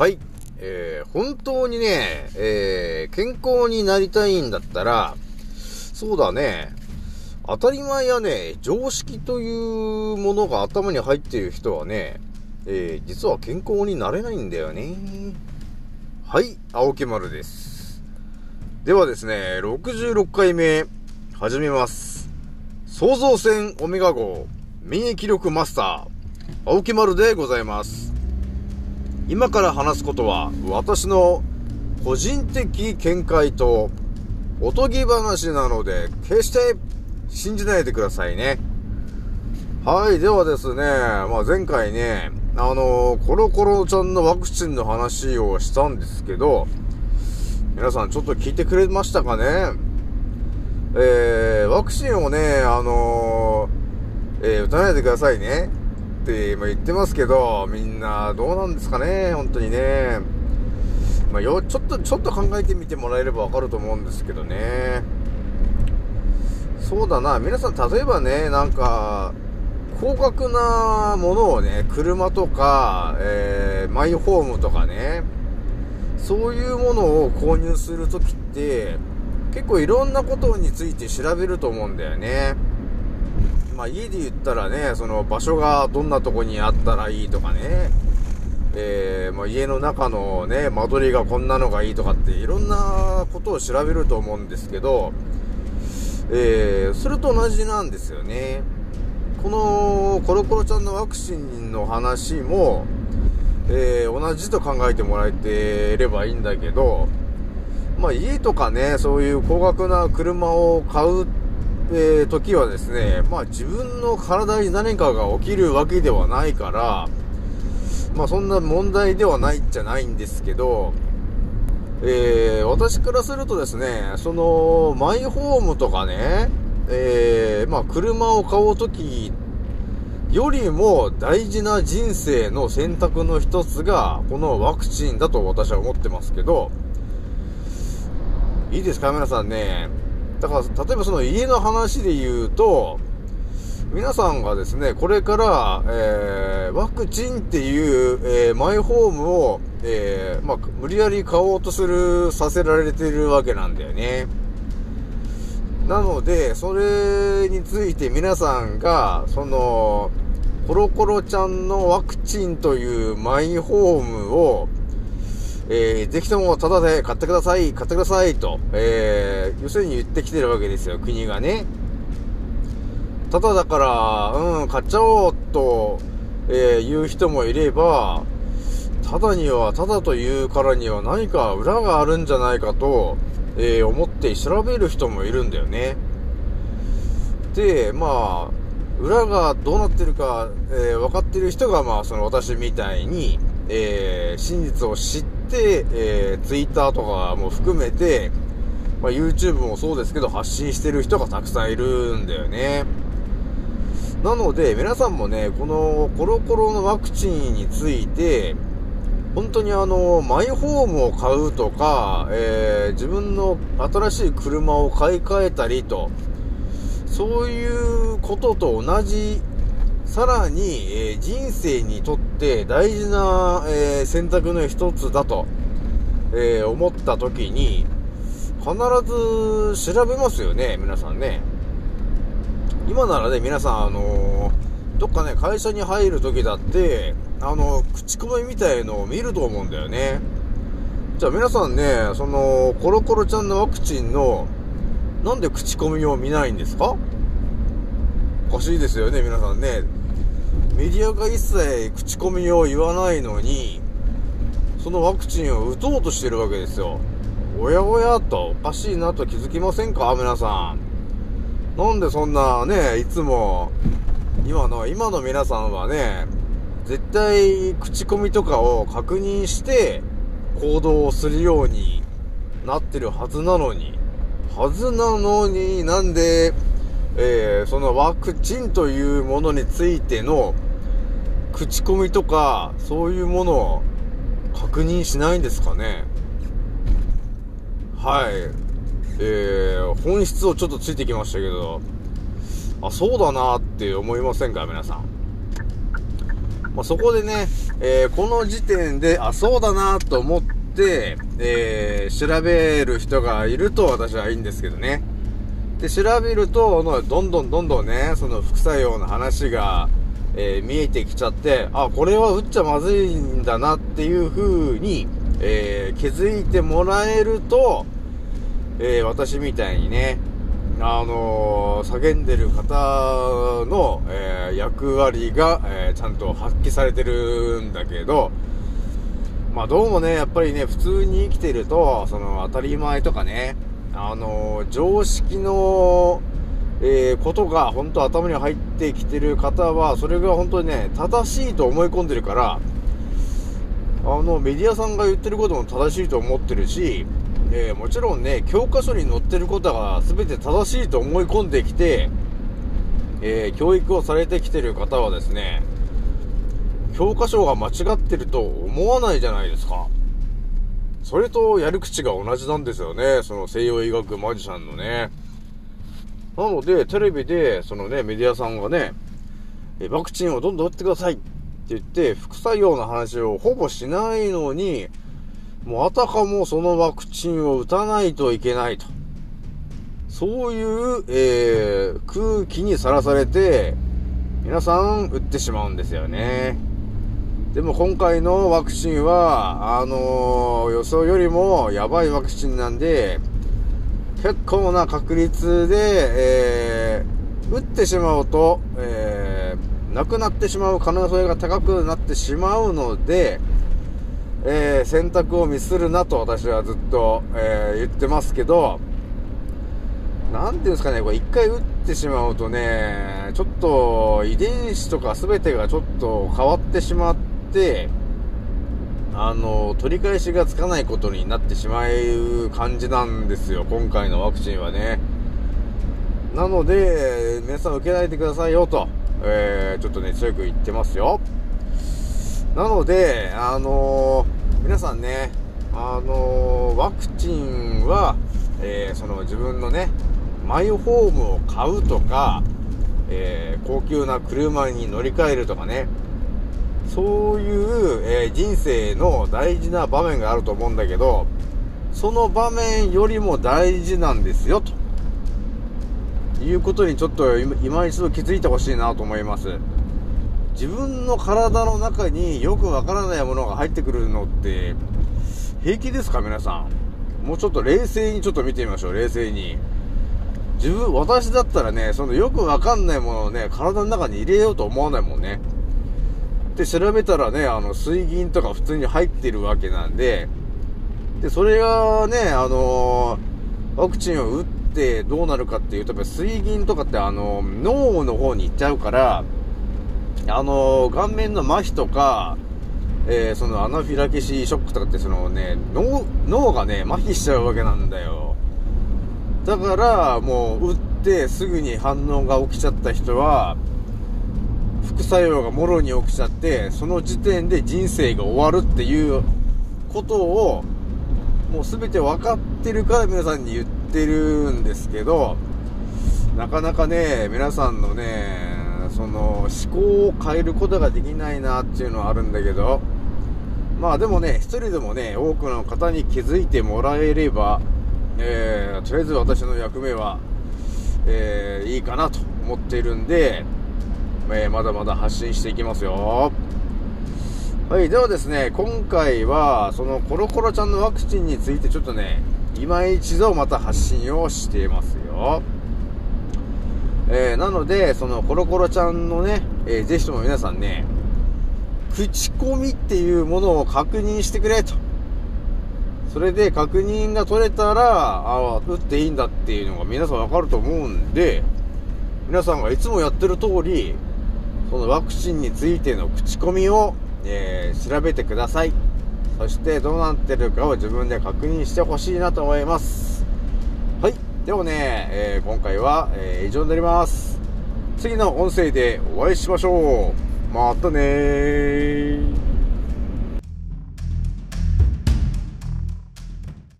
はい。えー、本当にね、えー、健康になりたいんだったら、そうだね、当たり前やね、常識というものが頭に入っている人はね、えー、実は健康になれないんだよね。はい、青木丸です。ではですね、66回目、始めます。創造船オメガ号、免疫力マスター、青木丸でございます。今から話すことは、私の個人的見解と、おとぎ話なので、決して信じないでくださいね。はい、ではですね、まあ、前回ね、あのー、コロコロちゃんのワクチンの話をしたんですけど、皆さんちょっと聞いてくれましたかね？えー、ワクチンをね、あのー、えー、打たないでくださいねって今言ってますけど、みんなどうなんですかね本当にね。まあ、よ、ちょっと、ちょっと考えてみてもらえればわかると思うんですけどね。そうだな、皆さん例えばね、なんか、高額なものをね、車とか、えー、マイホームとかね、そういうものを購入するときって、結構いろんなことについて調べると思うんだよね。まあ家で言ったらね、その場所がどんなとこにあったらいいとかね、えー、まあ、家の中のね、間取りがこんなのがいいとかっていろんなことを調べると思うんですけど、えー、それと同じなんですよね。このコロコロちゃんのワクチンの話も、えー、同じと考えてもらえてればいいんだけど、まあ家とかね、そういう高額な車を買うっ、えー、時はですね、まあ自分の体に何かが起きるわけではないから、まあそんな問題ではないっちゃないんですけど、えー、私からするとですね、その、マイホームとかね、えー、まあ、車を買うときよりも大事な人生の選択の一つが、このワクチンだと私は思ってますけど、いいですか？皆さんね。だから、例えばその家の話で言うと、皆さんがですね、これから、えー、ワクチンっていう、えー、マイホームを、えー、まあ、無理やり買おうとする、させられてるわけなんだよね。なので、それについて皆さんが、その、コロコロちゃんのワクチンというマイホームを、えー、ぜひともタダで買ってください、買ってくださいと、えー、要するに言ってきてるわけですよ、国がね。ただだから、うん、買っちゃおうと、えー、言う人もいれば、ただには、ただというからには何か裏があるんじゃないかと、えー、思って調べる人もいるんだよね。で、まあ、裏がどうなってるか、えー、分かってる人が、まあ、その私みたいに、えー、真実を知って、えー、Twitter とかも含めて、まあ、YouTube もそうですけど、発信してる人がたくさんいるんだよね。なので、皆さんもね、このコロコロのワクチンについて、本当にあの、マイホームを買うとか、えー、自分の新しい車を買い替えたりと、そういうことと同じ、さらに、えー、人生にとって大事な、えー、選択の一つだと、え思った時に、必ず調べますよね、皆さんね。今ならね、皆さん、あのー、どっかね、会社に入る時だって、あの、口コミみたいのを見ると思うんだよね。じゃあ皆さんね、その、コロコロちゃんのワクチンの、なんで口コミを見ないんですか？おかしいですよね、皆さんね。メディアが一切口コミを言わないのに、そのワクチンを打とうとしてるわけですよ。おやおやと、おかしいなと気づきませんか？皆さん。なんでそんなね、いつも、今の、今の皆さんはね、絶対口コミとかを確認して行動をするようになってるはずなのに、はずなのになんで、えー、そのワクチンというものについての口コミとかそういうものを確認しないんですかねはい。えー、本質をちょっとついてきましたけど、あ、そうだなって思いませんか皆さん。まあ、そこでね、えー、この時点で、あ、そうだなと思って、えー、調べる人がいると私はいいんですけどね。で、調べると、どんどんどんどんね、その副作用の話が、えー、見えてきちゃって、あ、これは打っちゃまずいんだなっていう風に、えー、気づいてもらえると、えー、私みたいにね、あの叫んでる方の、え役割が、えちゃんと発揮されてるんだけど、まあどうもね、やっぱりね、普通に生きてると、その当たり前とかね、あの常識の、えー、ことが本当頭に入ってきてる方は、それが本当にね、正しいと思い込んでるから、あの、メディアさんが言ってることも正しいと思ってるし、えー、もちろんね、教科書に載ってることが全て正しいと思い込んできて、えー、教育をされてきてる方はですね、教科書が間違ってると思わないじゃないですか。それとやる口が同じなんですよね。その西洋医学マジシャンのね。なので、テレビで、そのね、メディアさんがね、ワクチンをどんどん打ってくださいって言って、副作用の話をほぼしないのに、もうあたかもそのワクチンを打たないといけないと。そういう、えー、空気にさらされて、皆さん打ってしまうんですよね。でも今回のワクチンは、あのー、予想よりもやばいワクチンなんで、結構な確率で、えー、打ってしまうと、えー、亡くなってしまう可能性が高くなってしまうので、えー、選択をミスるなと私はずっと、えー、言ってますけど、なんていうんですかね、これ一回打ってしまうとね、ちょっと遺伝子とか全てがちょっと変わってしまって、あの、取り返しがつかないことになってしまう感じなんですよ、今回のワクチンはね。なので、皆さん受けないでくださいよと、えー、ちょっとね、強く言ってますよ。なので、あのー、皆さんね、あのー、ワクチンは、えー、その自分のね、マイホームを買うとか、え高級な車に乗り換えるとかね、そういう、えー、人生の大事な場面があると思うんだけど、その場面よりも大事なんですよ、ということにちょっと今一度気づいてほしいなと思います。自分の体の中によくわからないものが入ってくるのって、平気ですか？皆さん。もうちょっと冷静にちょっと見てみましょう、冷静に。自分、私だったらね、そのよくわかんないものをね、体の中に入れようと思わないもんね。で、調べたらね、あの、水銀とか普通に入ってるわけなんで、で、それがね、あのー、ワクチンを打ってどうなるかっていうと、やっぱ水銀とかってあの、脳の方に行っちゃうから、あのー、顔面の麻痺とか、えー、そのアナフィラキシーショックとかってそのね、脳、脳がね、麻痺しちゃうわけなんだよ。だから、もう、打ってすぐに反応が起きちゃった人は、副作用がもろに起きちゃって、その時点で人生が終わるっていうことを、もう全て分かってるから皆さんに言ってるんですけど、なかなかね、皆さんのね、その思考を変えることができないなっていうのはあるんだけど、まあでもね、一人でもね、多くの方に気づいてもらえれば、えー、とりあえず私の役目は、えー、いいかなと思っているんで、えー、まだまだ発信していきますよ。はい、ではですね、今回は、そのコロコロちゃんのワクチンについてちょっとね、今一度また発信をしていますよ。えー、なので、そのコロコロちゃんのね、えー、ぜひとも皆さんね、口コミっていうものを確認してくれと。それで確認が取れたら、ああ、打っていいんだっていうのが皆さんわかると思うんで、皆さんがいつもやってる通り、そのワクチンについての口コミを、えー、調べてください。そしてどうなってるかを自分で確認してほしいなと思います。はい。ではね、えー、今回は、えー、以上になります。次の音声でお会いしましょう。またねー。